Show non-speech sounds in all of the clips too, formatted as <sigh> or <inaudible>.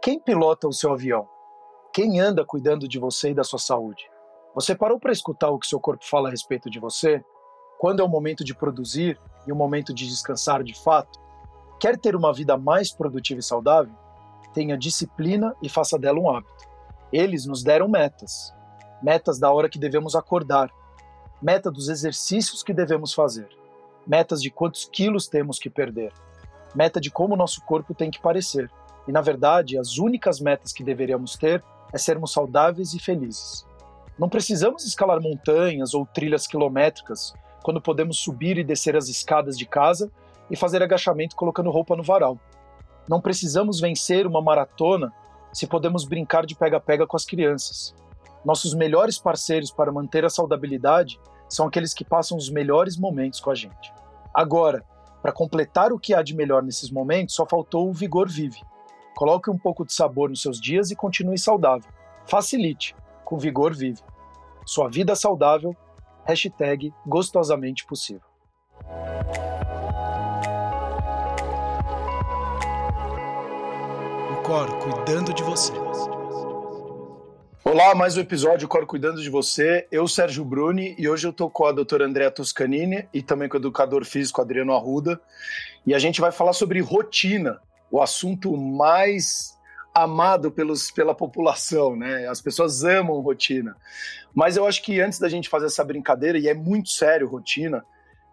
Quem pilota o seu avião? Quem anda cuidando de você e da sua saúde? Você parou para escutar o que seu corpo fala a respeito de você? Quando é o momento de produzir e o momento de descansar de fato? Quer ter uma vida mais produtiva e saudável? Tenha disciplina e faça dela um hábito. Eles nos deram metas. Metas da hora que devemos acordar. Meta dos exercícios que devemos fazer. Metas de quantos quilos temos que perder. Meta de como nosso corpo tem que parecer e, na verdade, as únicas metas que deveríamos ter é sermos saudáveis e felizes. Não precisamos escalar montanhas ou trilhas quilométricas quando podemos subir e descer as escadas de casa e fazer agachamento colocando roupa no varal. Não precisamos vencer uma maratona se podemos brincar de pega-pega com as crianças. Nossos melhores parceiros para manter a saudabilidade são aqueles que passam os melhores momentos com a gente. Agora, para completar o que há de melhor nesses momentos, só faltou o Vigor Vive Coloque um pouco de sabor nos seus dias e continue saudável. Facilite, com vigor vive. Sua vida saudável, hashtag gostosamente possível. O Cor cuidando de você. Olá, mais um episódio Cor Cuidando de Você. Eu, Sérgio Bruni, e hoje eu estou com a doutora Andrea Toscanini e também com o educador físico Adriano Arruda. E a gente vai falar sobre rotina, o assunto mais amado pelos, pela população, né? As pessoas amam rotina. Mas eu acho que antes da gente fazer essa brincadeira, e é muito sério rotina,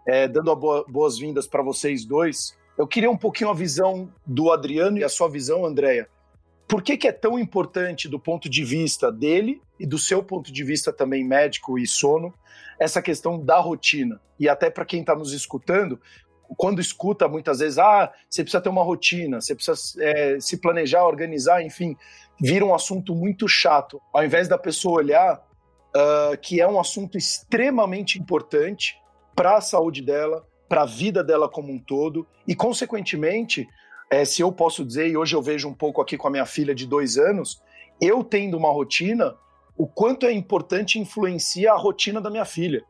é, dando boas-vindas para vocês dois, eu queria um pouquinho a visão do Adriano e a sua visão, Andréia. Por que, que é tão importante do ponto de vista dele e do seu ponto de vista também médico e sono, essa questão da rotina? E até para quem está nos escutando, quando escuta muitas vezes, ah, você precisa ter uma rotina, você precisa é, se planejar, organizar, enfim, vira um assunto muito chato. Ao invés da pessoa olhar uh, que é um assunto extremamente importante para a saúde dela, para a vida dela como um todo, e consequentemente, é, se eu posso dizer, e hoje eu vejo um pouco aqui com a minha filha de dois anos, eu tendo uma rotina, o quanto é importante influencia a rotina da minha filha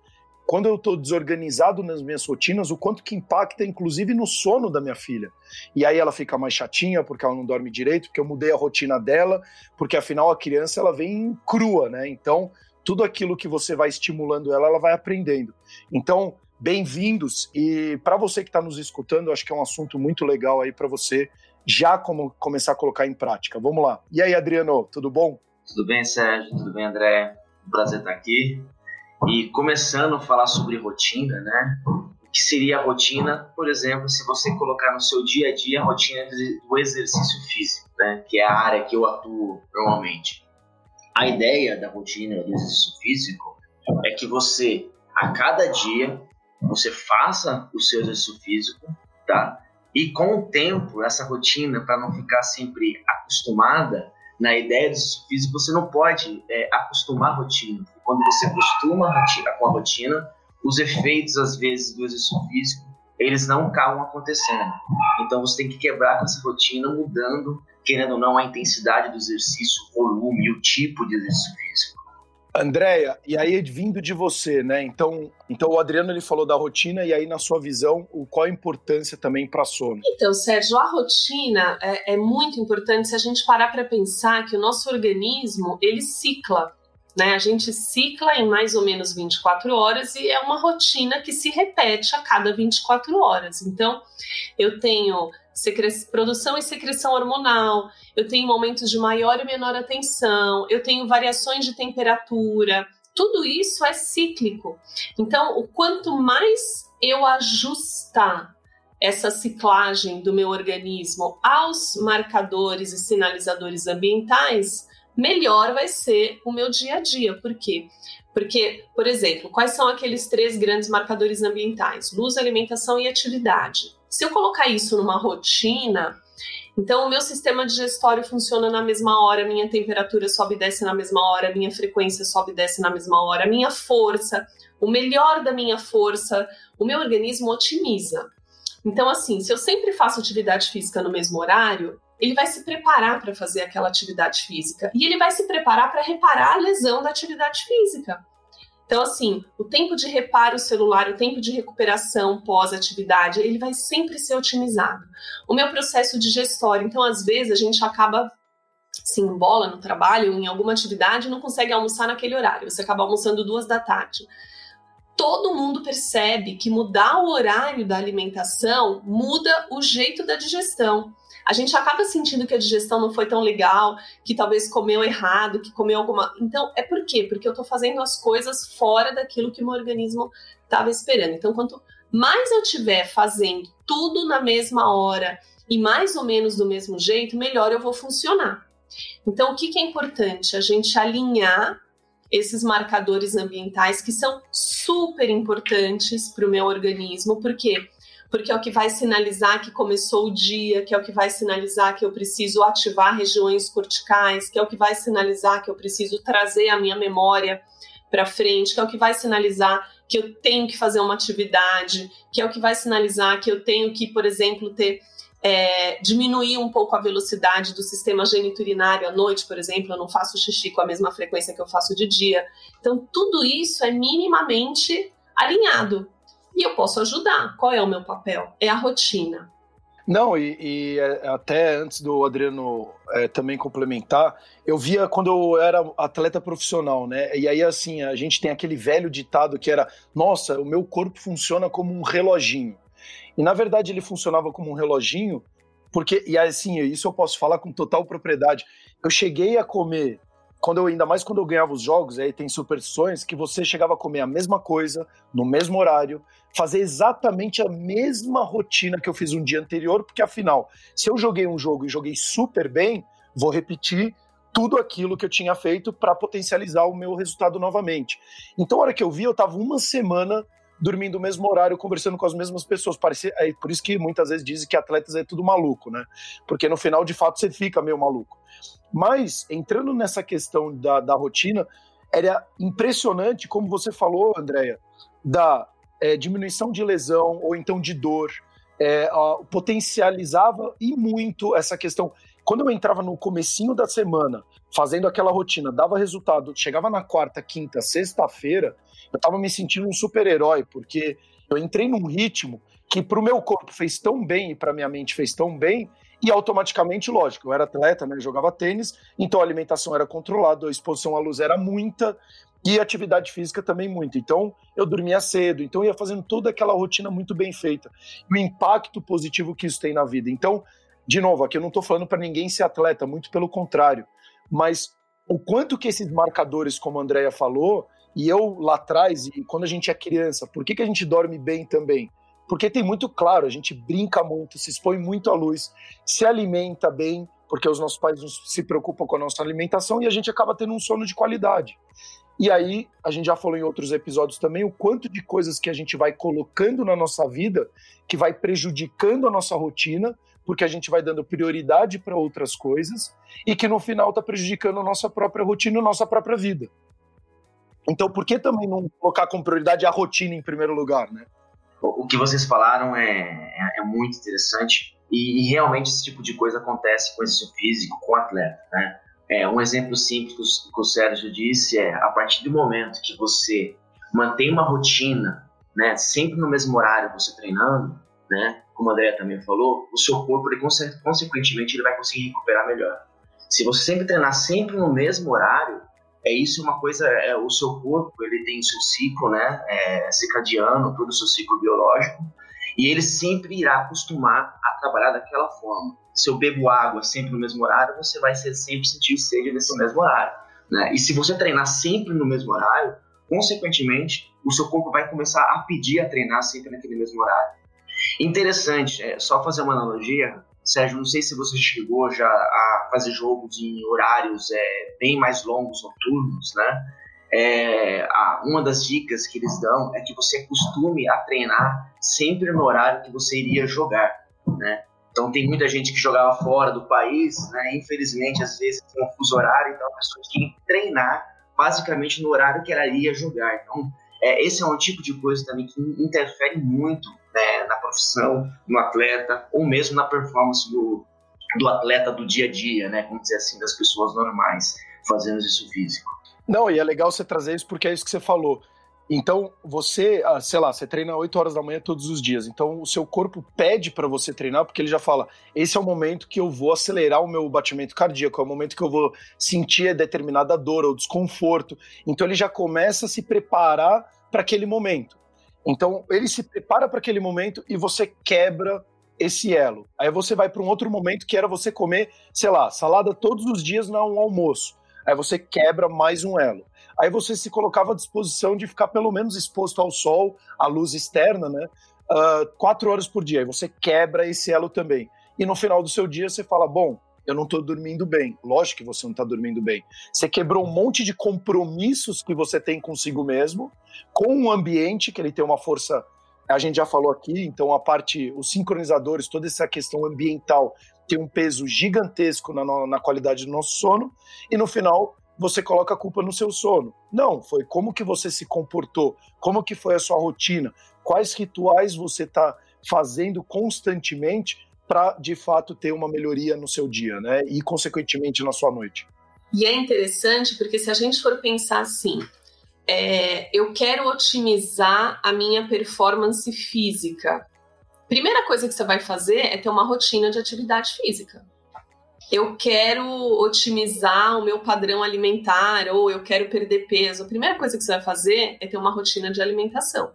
quando eu estou desorganizado nas minhas rotinas, o quanto que impacta, inclusive, no sono da minha filha. E aí ela fica mais chatinha porque ela não dorme direito, porque eu mudei a rotina dela, porque afinal a criança ela vem crua, né? Então, tudo aquilo que você vai estimulando ela, ela vai aprendendo. Então, bem-vindos. E para você que está nos escutando, acho que é um assunto muito legal aí para você já como começar a colocar em prática. Vamos lá. E aí, Adriano, tudo bom? Tudo bem, Sérgio? Tudo bem, André? Um prazer estar aqui. E começando a falar sobre rotina, né? O que seria a rotina, por exemplo, se você colocar no seu dia a dia a rotina do exercício físico, né? Que é a área que eu atuo normalmente. A ideia da rotina do exercício físico é que você, a cada dia, você faça o seu exercício físico, tá? E com o tempo, essa rotina, para não ficar sempre acostumada, na ideia do exercício físico, você não pode é, acostumar a rotina. Quando você acostuma a rotina, com a rotina, os efeitos, às vezes, do exercício físico, eles não acabam acontecendo. Então, você tem que quebrar com essa rotina, mudando, querendo ou não, a intensidade do exercício, o volume, o tipo de exercício físico. Andréia, e aí vindo de você, né? Então, então o Adriano ele falou da rotina e aí na sua visão, o qual a importância também para sono? Então, Sérgio, a rotina é, é muito importante se a gente parar para pensar que o nosso organismo ele cicla. Né? A gente cicla em mais ou menos 24 horas e é uma rotina que se repete a cada 24 horas. Então, eu tenho produção e secreção hormonal, eu tenho momentos de maior e menor atenção, eu tenho variações de temperatura, tudo isso é cíclico. Então, o quanto mais eu ajustar essa ciclagem do meu organismo aos marcadores e sinalizadores ambientais, melhor vai ser o meu dia a dia. Por quê? Porque, por exemplo, quais são aqueles três grandes marcadores ambientais? Luz, alimentação e atividade. Se eu colocar isso numa rotina, então o meu sistema digestório funciona na mesma hora, minha temperatura sobe e desce na mesma hora, minha frequência sobe e desce na mesma hora, minha força, o melhor da minha força, o meu organismo otimiza. Então, assim, se eu sempre faço atividade física no mesmo horário, ele vai se preparar para fazer aquela atividade física e ele vai se preparar para reparar a lesão da atividade física. Então, assim, o tempo de reparo celular, o tempo de recuperação pós-atividade, ele vai sempre ser otimizado. O meu processo digestório, então, às vezes, a gente acaba se embola no trabalho, em alguma atividade, não consegue almoçar naquele horário. Você acaba almoçando duas da tarde. Todo mundo percebe que mudar o horário da alimentação muda o jeito da digestão. A gente acaba sentindo que a digestão não foi tão legal, que talvez comeu errado, que comeu alguma. Então, é por quê? Porque eu estou fazendo as coisas fora daquilo que o meu organismo estava esperando. Então, quanto mais eu estiver fazendo tudo na mesma hora e mais ou menos do mesmo jeito, melhor eu vou funcionar. Então, o que, que é importante? A gente alinhar esses marcadores ambientais que são super importantes para o meu organismo, por quê? Porque é o que vai sinalizar que começou o dia, que é o que vai sinalizar que eu preciso ativar regiões corticais, que é o que vai sinalizar que eu preciso trazer a minha memória para frente, que é o que vai sinalizar que eu tenho que fazer uma atividade, que é o que vai sinalizar que eu tenho que, por exemplo, ter é, diminuir um pouco a velocidade do sistema geniturinário à noite, por exemplo, eu não faço xixi com a mesma frequência que eu faço de dia. Então, tudo isso é minimamente alinhado. E eu posso ajudar. Qual é o meu papel? É a rotina. Não, e, e é, até antes do Adriano é, também complementar, eu via quando eu era atleta profissional, né? E aí, assim, a gente tem aquele velho ditado que era: nossa, o meu corpo funciona como um reloginho. E na verdade ele funcionava como um reloginho, porque, e assim, isso eu posso falar com total propriedade. Eu cheguei a comer, quando eu, ainda mais quando eu ganhava os jogos, aí tem superstições, que você chegava a comer a mesma coisa, no mesmo horário, fazer exatamente a mesma rotina que eu fiz um dia anterior, porque afinal, se eu joguei um jogo e joguei super bem, vou repetir tudo aquilo que eu tinha feito para potencializar o meu resultado novamente. Então, a hora que eu vi, eu estava uma semana dormindo no mesmo horário, conversando com as mesmas pessoas. Parecia, é por isso que muitas vezes dizem que atletas é tudo maluco, né? Porque no final, de fato, você fica meio maluco. Mas, entrando nessa questão da, da rotina, era impressionante, como você falou, Andréia, da é, diminuição de lesão ou então de dor, é, ó, potencializava e muito essa questão. Quando eu entrava no comecinho da semana, fazendo aquela rotina, dava resultado, chegava na quarta, quinta, sexta-feira, eu estava me sentindo um super-herói, porque eu entrei num ritmo que para o meu corpo fez tão bem e para minha mente fez tão bem, e automaticamente, lógico, eu era atleta, né, jogava tênis, então a alimentação era controlada, a exposição à luz era muita, e a atividade física também muita. Então, eu dormia cedo, então ia fazendo toda aquela rotina muito bem feita. O impacto positivo que isso tem na vida. Então, de novo, aqui eu não estou falando para ninguém ser atleta, muito pelo contrário, mas o quanto que esses marcadores, como a Andrea falou, e eu lá atrás, e quando a gente é criança, por que, que a gente dorme bem também? Porque tem muito claro, a gente brinca muito, se expõe muito à luz, se alimenta bem, porque os nossos pais se preocupam com a nossa alimentação e a gente acaba tendo um sono de qualidade. E aí, a gente já falou em outros episódios também o quanto de coisas que a gente vai colocando na nossa vida que vai prejudicando a nossa rotina, porque a gente vai dando prioridade para outras coisas e que no final está prejudicando a nossa própria rotina a nossa própria vida. Então, por que também não colocar como prioridade a rotina em primeiro lugar, né? O que vocês falaram é, é, é muito interessante e, e, realmente esse tipo de coisa acontece com exercício físico, com o atleta, né? É, um exemplo simples que o, Sérgio disse é a partir do momento que você mantém uma rotina, né, sempre no mesmo horário você treinando, né, como a André também falou, o seu corpo, ele, consequentemente, ele vai conseguir recuperar melhor. Se você sempre treinar sempre no mesmo horário, é isso uma coisa, é, o seu corpo, ele tem seu ciclo, né, é, circadiano, todo o seu ciclo biológico, e ele sempre irá acostumar a trabalhar daquela forma. Se eu bebo água sempre no mesmo horário, você vai sempre sentir sede nesse mesmo horário, né? E se você treinar sempre no mesmo horário, consequentemente, o seu corpo vai começar a pedir a treinar sempre naquele mesmo horário. Interessante, é, só fazer uma analogia, Sérgio, não sei se você chegou já a fazer jogos em horários é, bem mais longos, noturnos, né? É, a, uma das dicas que eles dão é que você costume a treinar sempre no horário que você iria jogar, né? Então tem muita gente que jogava fora do país, né? Infelizmente, às vezes com um fuso horário, então a pessoa tinha que treinar basicamente no horário que ela ia jogar. Então, é, esse é um tipo de coisa também que interfere muito né, na profissão, no atleta, ou mesmo na performance do, do atleta do dia a dia, né? Vamos dizer assim, das pessoas normais fazendo exercício físico. Não, e é legal você trazer isso porque é isso que você falou. Então, você, ah, sei lá, você treina 8 horas da manhã todos os dias. Então, o seu corpo pede para você treinar, porque ele já fala: esse é o momento que eu vou acelerar o meu batimento cardíaco, é o momento que eu vou sentir determinada dor ou desconforto. Então, ele já começa a se preparar para aquele momento. Então, ele se prepara para aquele momento e você quebra esse elo. Aí você vai para um outro momento que era você comer, sei lá, salada todos os dias no almoço. Aí você quebra mais um elo. Aí você se colocava à disposição de ficar pelo menos exposto ao sol, à luz externa, né? Uh, quatro horas por dia. Aí você quebra esse elo também. E no final do seu dia você fala: bom, eu não estou dormindo bem. Lógico que você não está dormindo bem. Você quebrou um monte de compromissos que você tem consigo mesmo, com o ambiente, que ele tem uma força. A gente já falou aqui, então a parte, os sincronizadores, toda essa questão ambiental tem um peso gigantesco na, na qualidade do nosso sono, e no final você coloca a culpa no seu sono. Não, foi como que você se comportou, como que foi a sua rotina, quais rituais você está fazendo constantemente para de fato ter uma melhoria no seu dia, né? E consequentemente na sua noite. E é interessante porque se a gente for pensar assim, é, eu quero otimizar a minha performance física. Primeira coisa que você vai fazer é ter uma rotina de atividade física. Eu quero otimizar o meu padrão alimentar ou eu quero perder peso. A primeira coisa que você vai fazer é ter uma rotina de alimentação.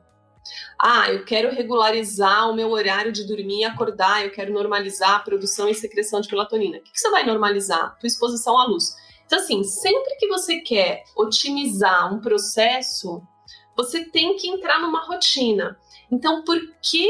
Ah, eu quero regularizar o meu horário de dormir e acordar, eu quero normalizar a produção e secreção de melatonina. O que, você vai normalizar? Tua exposição à luz. Então, assim, sempre que você quer otimizar um processo, você tem que entrar numa rotina. Então, por que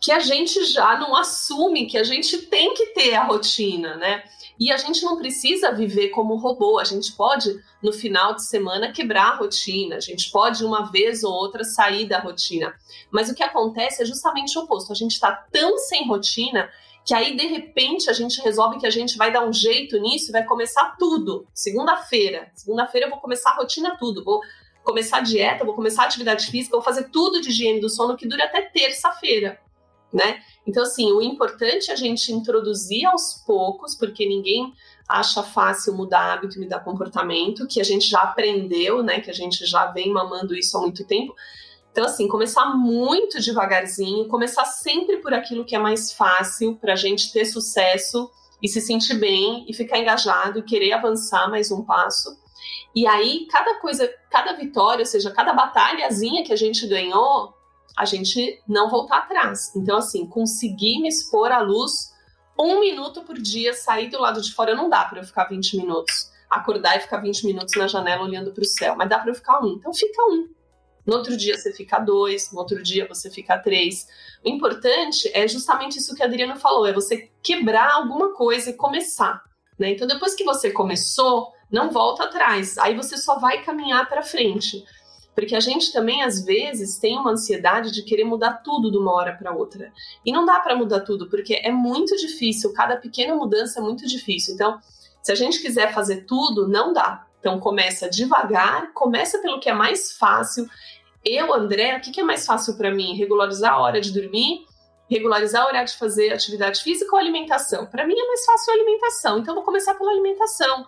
que a gente já não assume que a gente tem que ter a rotina, né? E a gente não precisa viver como robô, a gente pode, no final de semana, quebrar a rotina, a gente pode, uma vez ou outra, sair da rotina. Mas o que acontece é justamente o oposto: a gente está tão sem rotina que aí, de repente, a gente resolve que a gente vai dar um jeito nisso e vai começar tudo. Segunda-feira. Segunda-feira eu vou começar a rotina tudo. Vou começar a dieta, vou começar a atividade física, vou fazer tudo de higiene do sono que dura até terça-feira, né? Então, assim, o importante é a gente introduzir aos poucos, porque ninguém acha fácil mudar hábito e mudar comportamento, que a gente já aprendeu, né? Que a gente já vem mamando isso há muito tempo. Então, assim, começar muito devagarzinho, começar sempre por aquilo que é mais fácil para a gente ter sucesso e se sentir bem e ficar engajado e querer avançar mais um passo. E aí, cada coisa, cada vitória, ou seja, cada batalhazinha que a gente ganhou, a gente não voltar atrás. Então, assim, conseguir me expor à luz um minuto por dia, sair do lado de fora, não dá para eu ficar 20 minutos. Acordar e ficar 20 minutos na janela olhando para o céu, mas dá para eu ficar um. Então, fica um. No outro dia você fica dois, no outro dia você fica três. O importante é justamente isso que a Adriana falou: é você quebrar alguma coisa e começar. Né? Então, depois que você começou, não volta atrás. Aí você só vai caminhar para frente. Porque a gente também, às vezes, tem uma ansiedade de querer mudar tudo de uma hora para outra. E não dá para mudar tudo, porque é muito difícil, cada pequena mudança é muito difícil. Então, se a gente quiser fazer tudo, não dá. Então, começa devagar, começa pelo que é mais fácil. Eu, André, o que é mais fácil para mim? Regularizar a hora de dormir, regularizar a hora de fazer atividade física ou alimentação? Para mim é mais fácil a alimentação, então vou começar pela alimentação.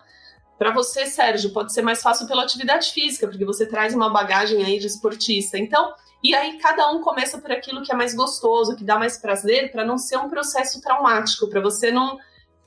Para você, Sérgio, pode ser mais fácil pela atividade física, porque você traz uma bagagem aí de esportista. Então, e aí cada um começa por aquilo que é mais gostoso, que dá mais prazer, para não ser um processo traumático, para você não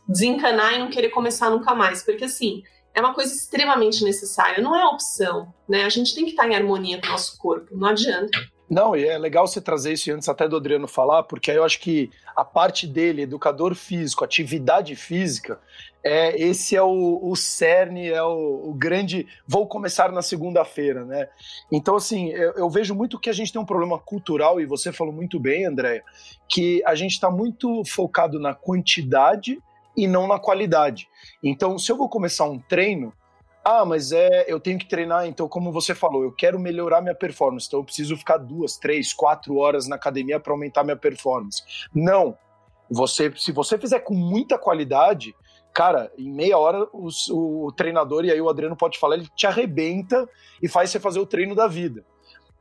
desencanar e não querer começar nunca mais, porque assim, é uma coisa extremamente necessária, não é opção, né? A gente tem que estar em harmonia com o nosso corpo, não adianta. Não, e é legal você trazer isso antes até do Adriano falar, porque aí eu acho que a parte dele, educador físico, atividade física, é esse é o, o cerne, é o, o grande. Vou começar na segunda-feira, né? Então, assim, eu, eu, vejo muito que a gente tem um problema cultural, e você falou muito bem, André, que a gente está muito focado na quantidade e não na qualidade. Então, se eu vou começar um treino, ah, mas é, eu tenho que treinar, então, como você falou, eu quero melhorar minha performance, então eu preciso ficar duas, três, quatro horas na academia para aumentar minha performance. Não. Você, se você fizer com muita qualidade, cara, em meia hora o, o treinador, e aí o Adriano pode falar, ele te arrebenta e faz você fazer o treino da vida.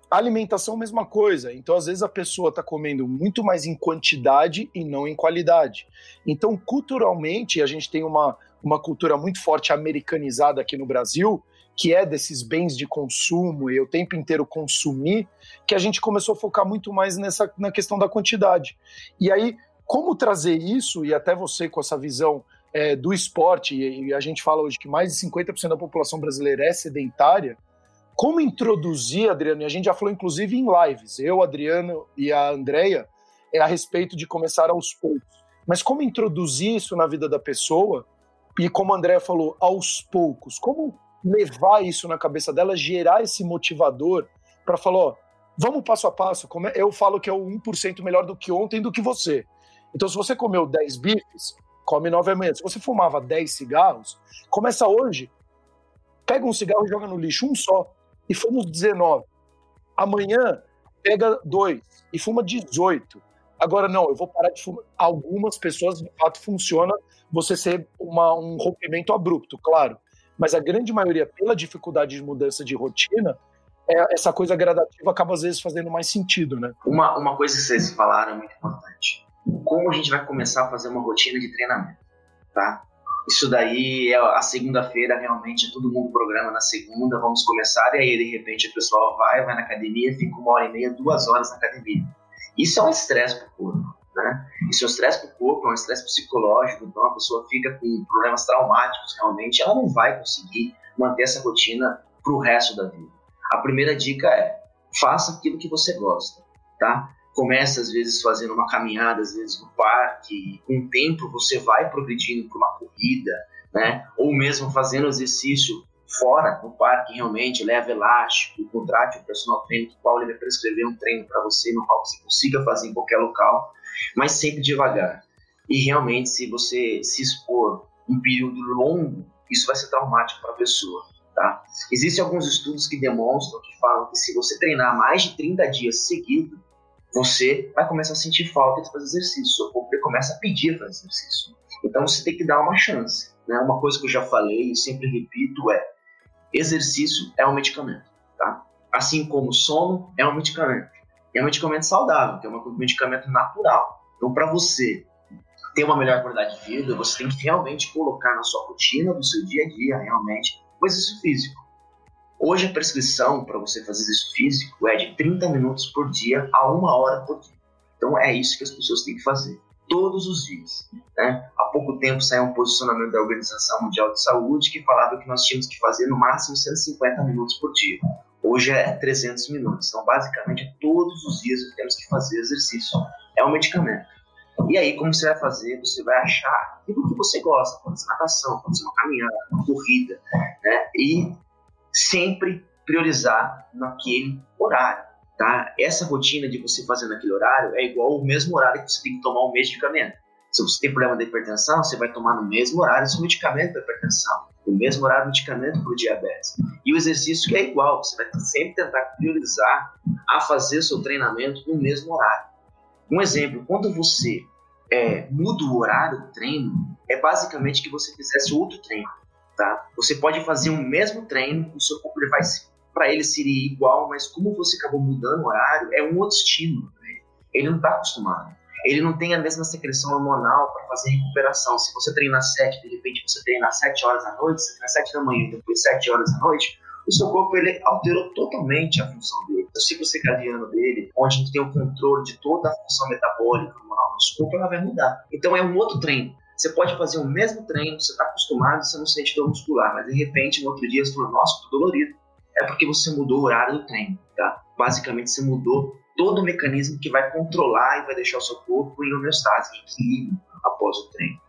alimentação, mesma coisa. Então, às vezes, a pessoa está comendo muito mais em quantidade e não em qualidade. Então, culturalmente, a gente tem uma, uma cultura muito forte americanizada aqui no Brasil, que é desses bens de consumo e o tempo inteiro consumir, que a gente começou a focar muito mais nessa na questão da quantidade. E aí, como trazer isso, e até você com essa visão é, do esporte, e a gente fala hoje que mais de 50% da população brasileira é sedentária, como introduzir, Adriano, e a gente já falou inclusive em lives, eu, Adriano e a Andrea, é a respeito de começar aos poucos. Mas como introduzir isso na vida da pessoa, e como a Andrea falou, aos poucos, como levar isso na cabeça dela, gerar esse motivador para falar, ó, vamos passo a passo. É, eu falo que é o 1% melhor do que ontem do que você. Então, se você comeu 10 bifes, come 9 amanhã. Se você fumava 10 cigarros, começa hoje, pega um cigarro e joga no lixo, um só, e fuma 19. Amanhã, pega dois e fuma 18. Agora, não, eu vou parar de fumar. Algumas pessoas, de fato, funciona você ser uma, um rompimento abrupto, claro mas a grande maioria, pela dificuldade de mudança de rotina, é, essa coisa gradativa acaba às vezes fazendo mais sentido, né? Uma, uma coisa que vocês falaram é muito importante. Como a gente vai começar a fazer uma rotina de treinamento, tá? Isso daí é a segunda-feira, realmente, todo mundo programa na segunda, vamos começar, e aí de repente o pessoal vai, vai na academia, fica uma hora e meia, duas horas na academia. Isso é um estresse para o corpo né? Isso é um estresse para o corpo, é um estresse psicológico, então a pessoa fica com problemas traumáticos realmente, ela não vai conseguir manter essa rotina para o resto da vida. A primeira dica é, faça aquilo que você gosta, tá? Comece às vezes fazendo uma caminhada, às vezes no parque, com o tempo você vai progredindo para uma corrida, né? Ou mesmo fazendo exercício fora no parque realmente, leva elástico, contrate o personal trainer, o qual ele vai prescrever um treino para você, no qual você consiga fazer em qualquer local mas sempre devagar. E realmente, se você se expor um período longo, isso vai ser traumático para a pessoa. Tá? Existem alguns estudos que demonstram, que falam que se você treinar mais de 30 dias seguidos, você vai começar a sentir falta de fazer exercício, seu corpo começa a pedir fazer exercício. Então você tem que dar uma chance. Né? Uma coisa que eu já falei e sempre repito é: exercício é um medicamento. Tá? Assim como sono é um medicamento é um medicamento saudável, que é um medicamento natural. Então, para você ter uma melhor qualidade de vida, você tem que realmente colocar na sua rotina, no seu dia a dia, realmente, o exercício físico. Hoje, a prescrição para você fazer exercício físico é de 30 minutos por dia a uma hora por dia. Então, é isso que as pessoas têm que fazer todos os dias. Né? Há pouco tempo saiu um posicionamento da Organização Mundial de Saúde que falava que nós tínhamos que fazer no máximo 150 minutos por dia. Hoje é 300 minutos. Então, basicamente, todos os dias temos que fazer exercício. É um medicamento. E aí, como você vai fazer? Você vai achar aquilo que você gosta. Pode ser natação, pode ser uma caminhada, uma corrida. Né? E sempre priorizar naquele horário. Tá? Essa rotina de você fazer naquele horário é igual ao mesmo horário que você tem que tomar o medicamento. Se você tem problema de hipertensão, você vai tomar no mesmo horário seu medicamento para hipertensão, no mesmo horário medicamento para o diabetes. E o exercício é igual, você vai sempre tentar priorizar a fazer seu treinamento no mesmo horário. Um exemplo, quando você é, muda o horário do treino, é basicamente que você fizesse outro treino. Tá? Você pode fazer o mesmo treino, o seu corpo vai para ele seria igual, mas como você acabou mudando o horário, é um outro estímulo. Né? Ele não está acostumado ele não tem a mesma secreção hormonal para fazer recuperação. Se você treinar 7, de repente você treinar 7 horas à noite, você treina 7 da manhã e depois 7 horas à noite, o seu corpo ele alterou totalmente a função dele. O ciclo circadiano dele, onde a gente tem o controle de toda a função metabólica hormonal do nosso corpo, ela vai mudar. Então é um outro treino. Você pode fazer o mesmo treino, você está acostumado, você não sente dor muscular, mas de repente no outro dia você fala, nossa, estou dolorido. É porque você mudou o horário do treino, tá? Basicamente você mudou todo o mecanismo que vai controlar e vai deixar o seu corpo em homeostase, em equilíbrio após o treino.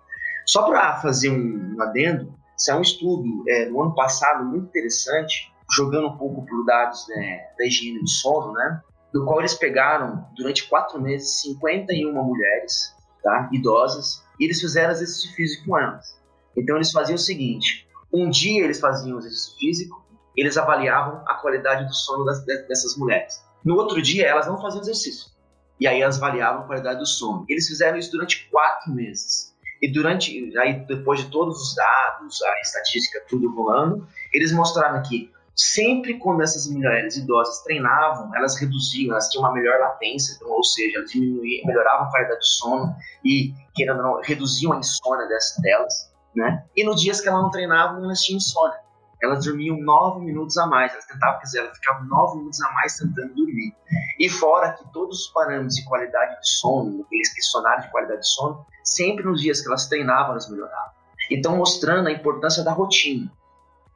Só para fazer um, um adendo, saiu um estudo é, no ano passado muito interessante, jogando um pouco por dados né, da higiene do sono, né? Do qual eles pegaram durante quatro meses 51 mulheres, tá, idosas, e eles fizeram exercício físico com elas. Então eles faziam o seguinte: um dia eles faziam exercício físico, eles avaliavam a qualidade do sono das, dessas mulheres. No outro dia, elas não faziam exercício. E aí elas avaliavam a qualidade do sono. Eles fizeram isso durante quatro meses. E durante, aí depois de todos os dados, a estatística, tudo rolando, eles mostraram que sempre quando essas mulheres idosas treinavam, elas reduziam, elas tinham uma melhor latência, então, ou seja, elas diminuíam, melhoravam a qualidade do sono e, querendo ou não, reduziam a insônia dessas, delas, né? E nos dias que elas não treinavam, elas tinham insônia. Elas dormiam nove minutos a mais. Elas tentavam, quer dizer, elas ficavam nove minutos a mais tentando dormir. E fora que todos os parâmetros de qualidade de sono, aqueles questionários de qualidade de sono, sempre nos dias que elas treinavam, elas melhoravam. Então, mostrando a importância da rotina.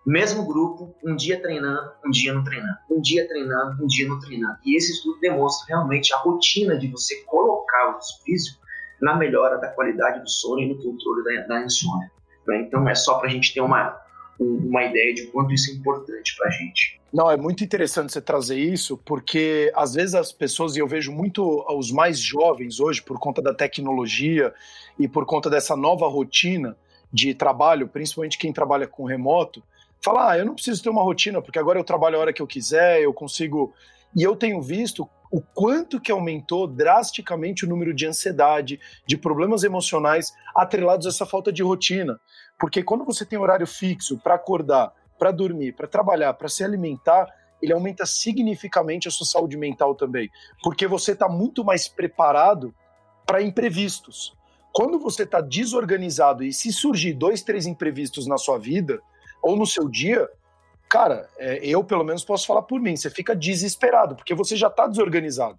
Mesmo grupo, um dia treinando, um dia não treinando. Um dia treinando, um dia não treinando. E esse estudo demonstra realmente a rotina de você colocar o físico na melhora da qualidade do sono e no controle da, da insônia. Né? Então, é só para a gente ter uma, uma ideia de quanto isso é importante para a gente. Não, é muito interessante você trazer isso, porque às vezes as pessoas, e eu vejo muito os mais jovens hoje, por conta da tecnologia e por conta dessa nova rotina de trabalho, principalmente quem trabalha com remoto, falar, ah, eu não preciso ter uma rotina, porque agora eu trabalho a hora que eu quiser, eu consigo. E eu tenho visto o quanto que aumentou drasticamente o número de ansiedade, de problemas emocionais atrelados a essa falta de rotina. Porque quando você tem horário fixo para acordar, para dormir, para trabalhar, para se alimentar, ele aumenta significativamente a sua saúde mental também. Porque você está muito mais preparado para imprevistos. Quando você está desorganizado e se surgir dois, três imprevistos na sua vida, ou no seu dia, cara, é, eu pelo menos posso falar por mim, você fica desesperado, porque você já está desorganizado.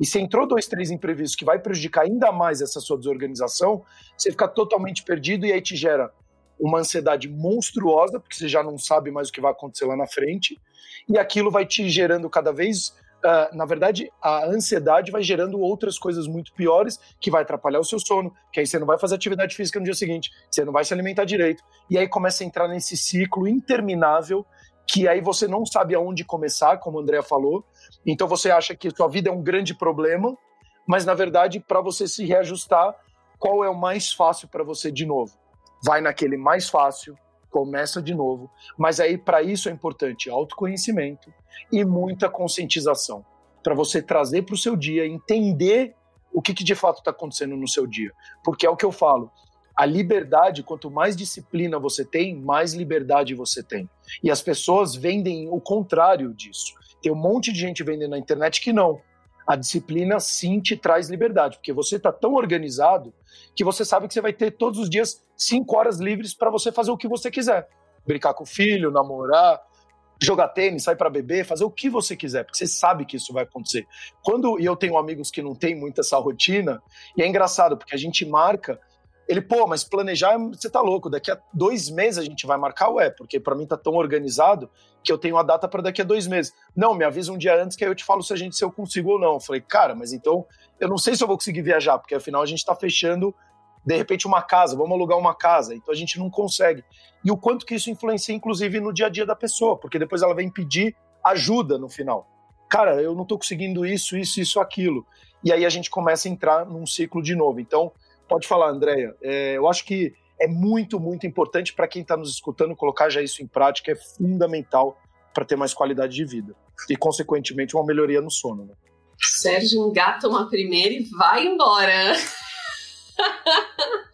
E se entrou dois, três imprevistos que vai prejudicar ainda mais essa sua desorganização, você fica totalmente perdido e aí te gera uma ansiedade monstruosa, porque você já não sabe mais o que vai acontecer lá na frente, e aquilo vai te gerando cada vez Uh, na verdade, a ansiedade vai gerando outras coisas muito piores que vai atrapalhar o seu sono, que aí você não vai fazer atividade física no dia seguinte, você não vai se alimentar direito, e aí começa a entrar nesse ciclo interminável que aí você não sabe aonde começar, como a Andrea falou. Então você acha que sua vida é um grande problema, mas na verdade, para você se reajustar, qual é o mais fácil para você de novo? Vai naquele mais fácil, começa de novo. Mas aí, para isso, é importante autoconhecimento e muita conscientização. Para você trazer para o seu dia, entender o que, que de fato está acontecendo no seu dia. Porque é o que eu falo. A liberdade, quanto mais disciplina você tem, mais liberdade você tem. E as pessoas vendem o contrário disso. Tem um monte de gente vendendo na internet que não. A disciplina sim te traz liberdade, porque você está tão organizado que você sabe que você vai ter todos os dias cinco horas livres para você fazer o que você quiser. Brincar com o filho, namorar, jogar tênis, sair para beber, fazer o que você quiser, porque você sabe que isso vai acontecer. Quando e eu tenho amigos que não têm muito essa rotina, e é engraçado, porque a gente marca ele, pô, mas planejar, você tá louco, daqui a dois meses a gente vai marcar, ué, porque para mim tá tão organizado que eu tenho a data para daqui a dois meses. Não, me avisa um dia antes que aí eu te falo se a gente se eu consigo ou não. Eu falei, cara, mas então eu não sei se eu vou conseguir viajar, porque afinal a gente tá fechando de repente uma casa, vamos alugar uma casa, então a gente não consegue. E o quanto que isso influencia, inclusive, no dia a dia da pessoa, porque depois ela vem pedir ajuda no final. Cara, eu não tô conseguindo isso, isso, isso, aquilo. E aí a gente começa a entrar num ciclo de novo. Então, Pode falar, Andréia. É, eu acho que é muito, muito importante para quem está nos escutando colocar já isso em prática, é fundamental para ter mais qualidade de vida e, consequentemente, uma melhoria no sono. Né? Sérgio engata uma primeira e vai embora. <laughs>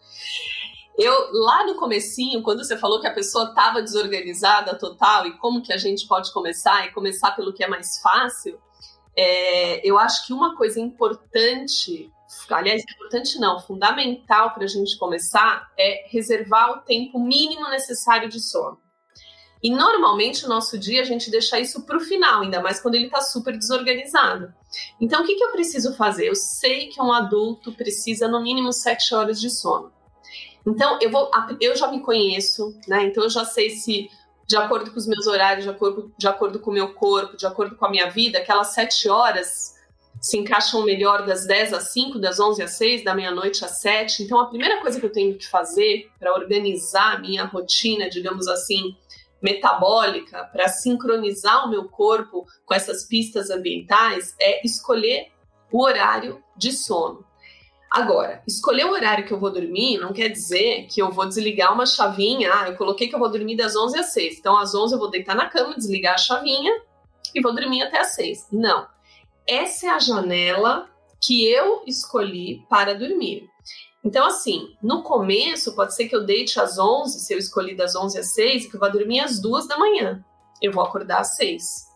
Eu, lá no comecinho, quando você falou que a pessoa estava desorganizada total e como que a gente pode começar e começar pelo que é mais fácil, é, eu acho que uma coisa importante aliás, importante não, fundamental para a gente começar é reservar o tempo mínimo necessário de sono. E normalmente no nosso dia a gente deixa isso para o final, ainda mais quando ele está super desorganizado. Então o que, que eu preciso fazer? Eu sei que um adulto precisa no mínimo sete horas de sono. Então eu vou, eu já me conheço, né? Então eu já sei se de acordo com os meus horários, de acordo, de acordo com o meu corpo, de acordo com a minha vida, aquelas sete horas se encaixam melhor das 10 às 5, das 11 às 6, da meia-noite às 7. Então, a primeira coisa que eu tenho que fazer para organizar a minha rotina, digamos assim, metabólica, para sincronizar o meu corpo com essas pistas ambientais, é escolher o horário de sono. Agora, escolher o horário que eu vou dormir não quer dizer que eu vou desligar uma chavinha. Ah, eu coloquei que eu vou dormir das 11 às 6. Então, às 11 eu vou deitar na cama, desligar a chavinha e vou dormir até às 6. Não essa é a janela que eu escolhi para dormir. Então, assim, no começo, pode ser que eu deite às 11, se eu escolhi das 11 às 6, e que eu vá dormir às 2 da manhã. Eu vou acordar às 6.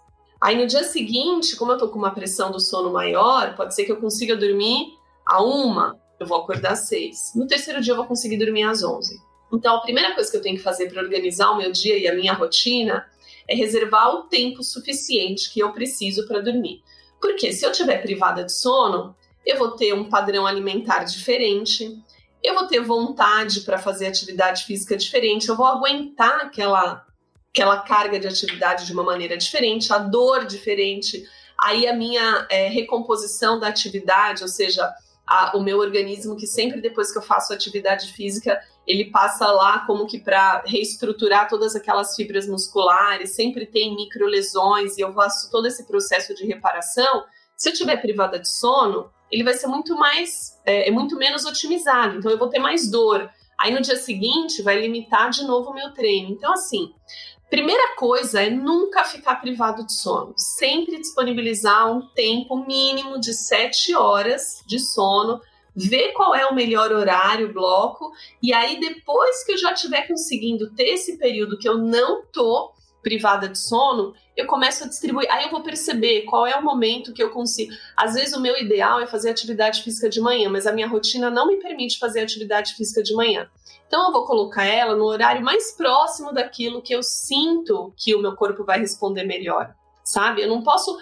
Aí, no dia seguinte, como eu tô com uma pressão do sono maior, pode ser que eu consiga dormir a 1, eu vou acordar às 6. No terceiro dia, eu vou conseguir dormir às 11. Então, a primeira coisa que eu tenho que fazer para organizar o meu dia e a minha rotina é reservar o tempo suficiente que eu preciso para dormir. Porque se eu estiver privada de sono, eu vou ter um padrão alimentar diferente, eu vou ter vontade para fazer atividade física diferente, eu vou aguentar aquela, aquela carga de atividade de uma maneira diferente, a dor diferente, aí a minha é, recomposição da atividade, ou seja, a, o meu organismo que sempre depois que eu faço atividade física ele passa lá como que para reestruturar todas aquelas fibras musculares, sempre tem micro lesões e eu faço todo esse processo de reparação. Se eu tiver privada de sono, ele vai ser muito mais, é, é muito menos otimizado, então eu vou ter mais dor. Aí no dia seguinte vai limitar de novo o meu treino. Então, assim, primeira coisa é nunca ficar privado de sono. Sempre disponibilizar um tempo mínimo de sete horas de sono ver qual é o melhor horário, bloco, e aí depois que eu já estiver conseguindo ter esse período que eu não tô privada de sono, eu começo a distribuir. Aí eu vou perceber qual é o momento que eu consigo. Às vezes o meu ideal é fazer atividade física de manhã, mas a minha rotina não me permite fazer atividade física de manhã. Então eu vou colocar ela no horário mais próximo daquilo que eu sinto que o meu corpo vai responder melhor, sabe? Eu não posso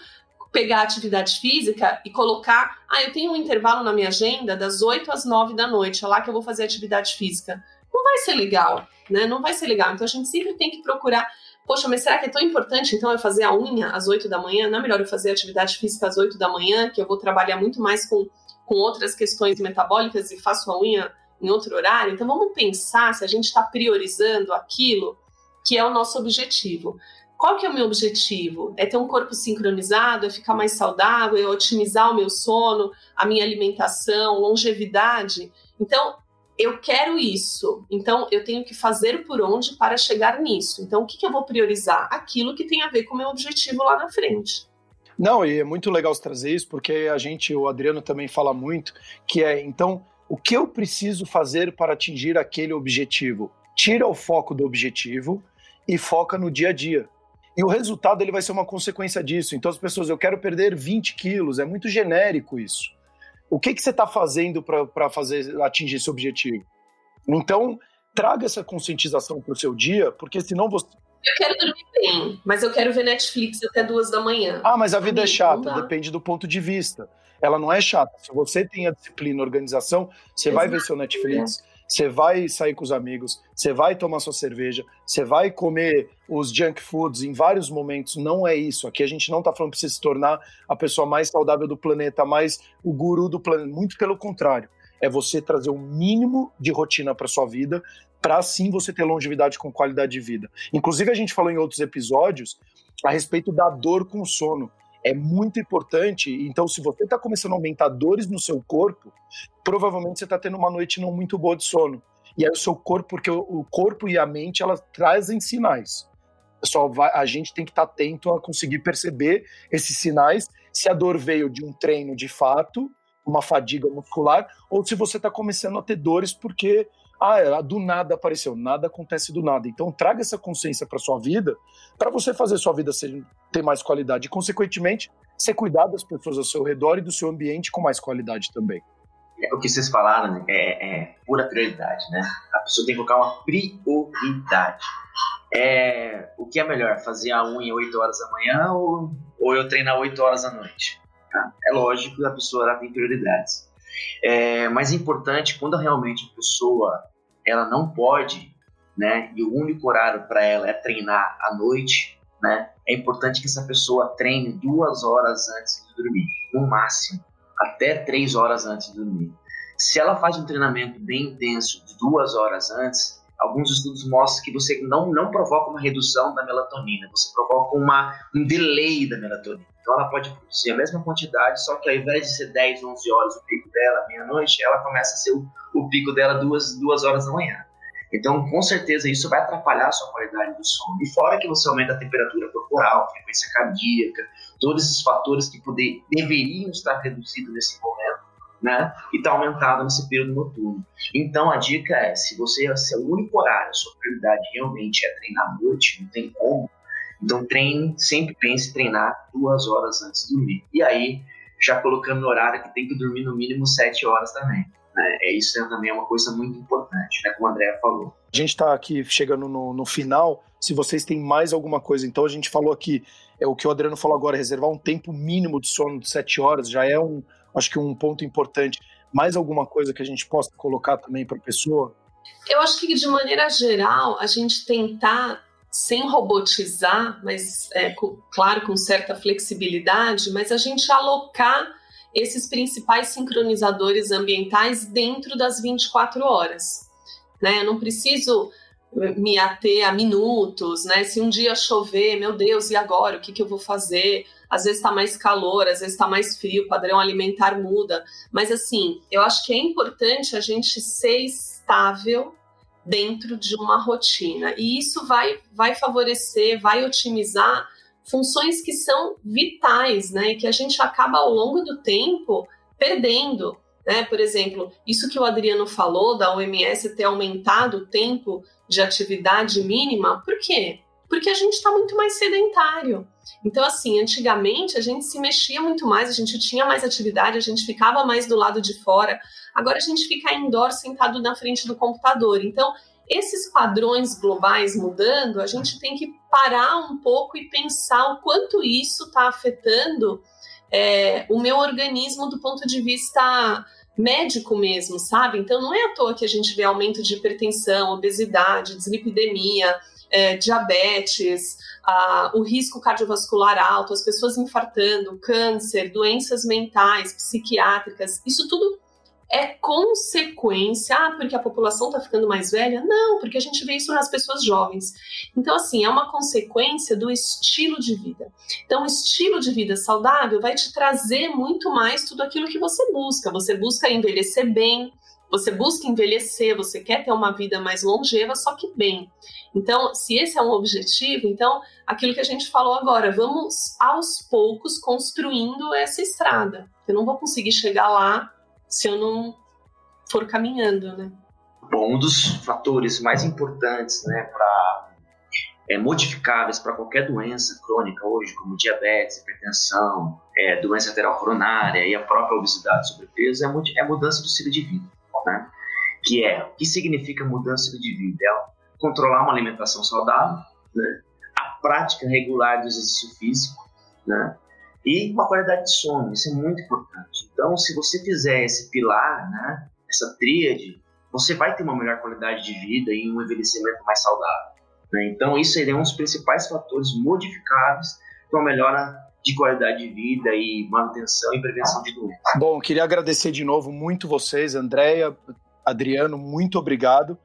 pegar a atividade física e colocar, ah, eu tenho um intervalo na minha agenda das 8 às 9 da noite, é lá que eu vou fazer atividade física. Não vai ser legal, né? Não vai ser legal. Então a gente sempre tem que procurar, poxa, mas será que é tão importante então eu fazer a unha às 8 da manhã? Não é melhor eu fazer atividade física às 8 da manhã, que eu vou trabalhar muito mais com, com outras questões metabólicas e faço a unha em outro horário? Então vamos pensar se a gente está priorizando aquilo que é o nosso objetivo. Qual que é o meu objetivo? É ter um corpo sincronizado, é ficar mais saudável, é otimizar o meu sono, a minha alimentação, longevidade. Então, eu quero isso. Então, eu tenho que fazer por onde para chegar nisso. Então, o que, que eu vou priorizar? Aquilo que tem a ver com o meu objetivo lá na frente. Não, e é muito legal você trazer isso, porque a gente, o Adriano também fala muito, que é, então, o que eu preciso fazer para atingir aquele objetivo? Tira o foco do objetivo e foca no dia a dia. E o resultado ele vai ser uma consequência disso. Então as pessoas, eu quero perder 20 quilos, é muito genérico isso. O que, que você está fazendo para fazer atingir esse objetivo? Então, traga essa conscientização para o seu dia, porque senão você. Eu quero dormir bem, mas eu quero ver Netflix até duas da manhã. Ah, mas a vida é chata, depende do ponto de vista. Ela não é chata. Se você tem a disciplina, a organização, você Exato. vai ver seu Netflix, você vai sair com os amigos, você vai tomar sua cerveja, você vai comer os junk foods em vários momentos. Não é isso. Aqui a gente não está falando para você se tornar a pessoa mais saudável do planeta, mais o guru do planeta. Muito pelo contrário. É você trazer o um mínimo de rotina para sua vida, para assim você ter longevidade com qualidade de vida. Inclusive, a gente falou em outros episódios a respeito da dor com sono é muito importante. Então, se você está começando a aumentar dores no seu corpo, provavelmente você está tendo uma noite não muito boa de sono. E aí o seu corpo, porque o corpo e a mente, elas trazem sinais. Só vai, a gente tem que estar tá atento a conseguir perceber esses sinais, se a dor veio de um treino de fato, uma fadiga muscular, ou se você está começando a ter dores porque ah, do nada apareceu. Nada acontece do nada. Então traga essa consciência para sua vida, para você fazer sua vida ser, ter mais qualidade e, consequentemente, ser cuidar das pessoas ao seu redor e do seu ambiente com mais qualidade também. É, o que vocês falaram né, é, é, pura prioridade, né? A pessoa tem que colocar uma prioridade. É, o que é melhor, fazer a unha 8 horas da manhã ou, ou eu treinar 8 horas da noite? Tá? É lógico que a pessoa tem prioridades. É, mas é importante quando realmente a pessoa ela não pode, né, e o único horário para ela é treinar à noite, né, é importante que essa pessoa treine duas horas antes de dormir, no máximo, até três horas antes de dormir. Se ela faz um treinamento bem intenso de duas horas antes, alguns estudos mostram que você não, não provoca uma redução da melatonina, você provoca uma, um delay da melatonina. Então ela pode produzir a mesma quantidade, só que ao invés de ser 10, 11 horas o pico dela, meia-noite, ela começa a ser o, o pico dela duas, duas horas da manhã. Então, com certeza, isso vai atrapalhar a sua qualidade do sono. E fora que você aumenta a temperatura corporal, frequência cardíaca, todos esses fatores que poder, deveriam estar reduzidos nesse momento, né? E está aumentado nesse período noturno. Então a dica é, se você se é o único horário, a sua prioridade realmente é treinar à noite, não tem como. Então treine, sempre pense em treinar duas horas antes de dormir. E aí, já colocando no horário que tem que dormir no mínimo sete horas também. Né? É isso é também é uma coisa muito importante, né? Como o André falou. A gente está aqui chegando no, no, final. Se vocês têm mais alguma coisa, então a gente falou aqui, é o que o Adriano falou agora, reservar um tempo mínimo de sono de sete horas já é um, acho que um ponto importante. Mais alguma coisa que a gente possa colocar também para a pessoa? Eu acho que de maneira geral a gente tentar sem robotizar, mas é, com, claro com certa flexibilidade, mas a gente alocar esses principais sincronizadores ambientais dentro das 24 horas. Né? Eu não preciso me ater a minutos, né? Se um dia chover, meu Deus, e agora? O que, que eu vou fazer? Às vezes está mais calor, às vezes está mais frio, o padrão alimentar muda. Mas assim, eu acho que é importante a gente ser estável dentro de uma rotina. E isso vai, vai favorecer, vai otimizar funções que são vitais, né? E que a gente acaba ao longo do tempo perdendo. Né? Por exemplo, isso que o Adriano falou da OMS ter aumentado o tempo de atividade mínima, por quê? Porque a gente está muito mais sedentário. Então, assim, antigamente a gente se mexia muito mais, a gente tinha mais atividade, a gente ficava mais do lado de fora. Agora a gente fica indoor sentado na frente do computador. Então, esses padrões globais mudando, a gente tem que parar um pouco e pensar o quanto isso está afetando é, o meu organismo do ponto de vista médico mesmo, sabe? Então não é à toa que a gente vê aumento de hipertensão, obesidade, dislipidemia, é, diabetes, a, o risco cardiovascular alto, as pessoas infartando, câncer, doenças mentais, psiquiátricas, isso tudo é consequência, ah, porque a população está ficando mais velha? Não, porque a gente vê isso nas pessoas jovens. Então, assim, é uma consequência do estilo de vida. Então, o estilo de vida saudável vai te trazer muito mais tudo aquilo que você busca. Você busca envelhecer bem, você busca envelhecer, você quer ter uma vida mais longeva, só que bem. Então, se esse é um objetivo, então, aquilo que a gente falou agora, vamos aos poucos construindo essa estrada. Eu não vou conseguir chegar lá se eu não for caminhando, né? Bom, um dos fatores mais importantes, né, para é, modificáveis para qualquer doença crônica hoje, como diabetes, hipertensão, é, doença arterial coronária e a própria obesidade e sobrepeso, é, é mudança do estilo de vida, né? Que é, o que significa mudança de vida? É controlar uma alimentação saudável, né? a prática regular do exercício físico, né? e uma qualidade de sono, isso é muito importante. Então, se você fizer esse pilar, né, essa tríade, você vai ter uma melhor qualidade de vida e um envelhecimento mais saudável. Né? Então, isso seria um dos principais fatores modificáveis para uma melhora de qualidade de vida e manutenção e prevenção de doenças. Bom, queria agradecer de novo muito vocês, Andréia, Adriano, muito obrigado.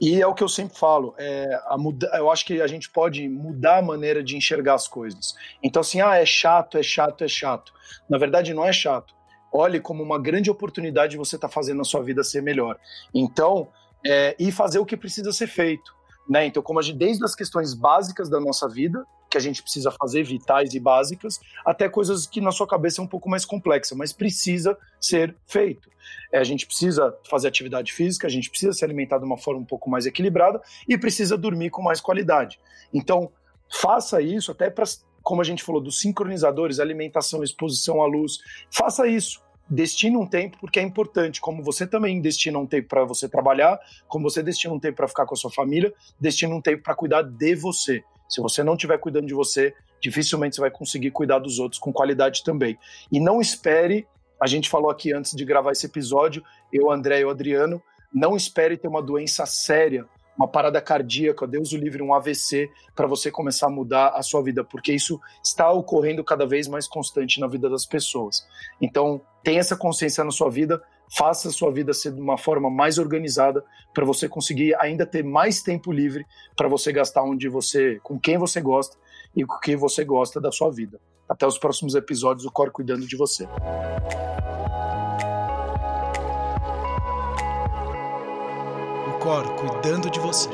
E é o que eu sempre falo, é, muda, eu acho que a gente pode mudar a maneira de enxergar as coisas. Então, assim, ah, é chato, é chato, é chato. Na verdade, não é chato. Olhe como uma grande oportunidade você está fazendo a sua vida ser melhor. Então, é, e fazer o que precisa ser feito. Né? Então, como a gente, desde as questões básicas da nossa vida, que a gente precisa fazer, vitais e básicas, até coisas que na sua cabeça é um pouco mais complexa, mas precisa ser feito. É, a gente precisa fazer atividade física, a gente precisa se alimentar de uma forma um pouco mais equilibrada e precisa dormir com mais qualidade. Então, faça isso até para, como a gente falou, dos sincronizadores, alimentação, exposição à luz, faça isso. Destine um tempo porque é importante, como você também destina um tempo para você trabalhar, como você destina um tempo para ficar com a sua família, destina um tempo para cuidar de você. Se você não estiver cuidando de você, dificilmente você vai conseguir cuidar dos outros com qualidade também. E não espere, a gente falou aqui antes de gravar esse episódio, eu, André e o Adriano, não espere ter uma doença séria, uma parada cardíaca, Deus o livre, um AVC, para você começar a mudar a sua vida, porque isso está ocorrendo cada vez mais constante na vida das pessoas. Então, tenha essa consciência na sua vida, faça a sua vida ser de uma forma mais organizada para você conseguir ainda ter mais tempo livre para você gastar onde você, com quem você gosta e com quem você gosta da sua vida. Até os próximos episódios do Cor cuidando de você. O Cor cuidando de você.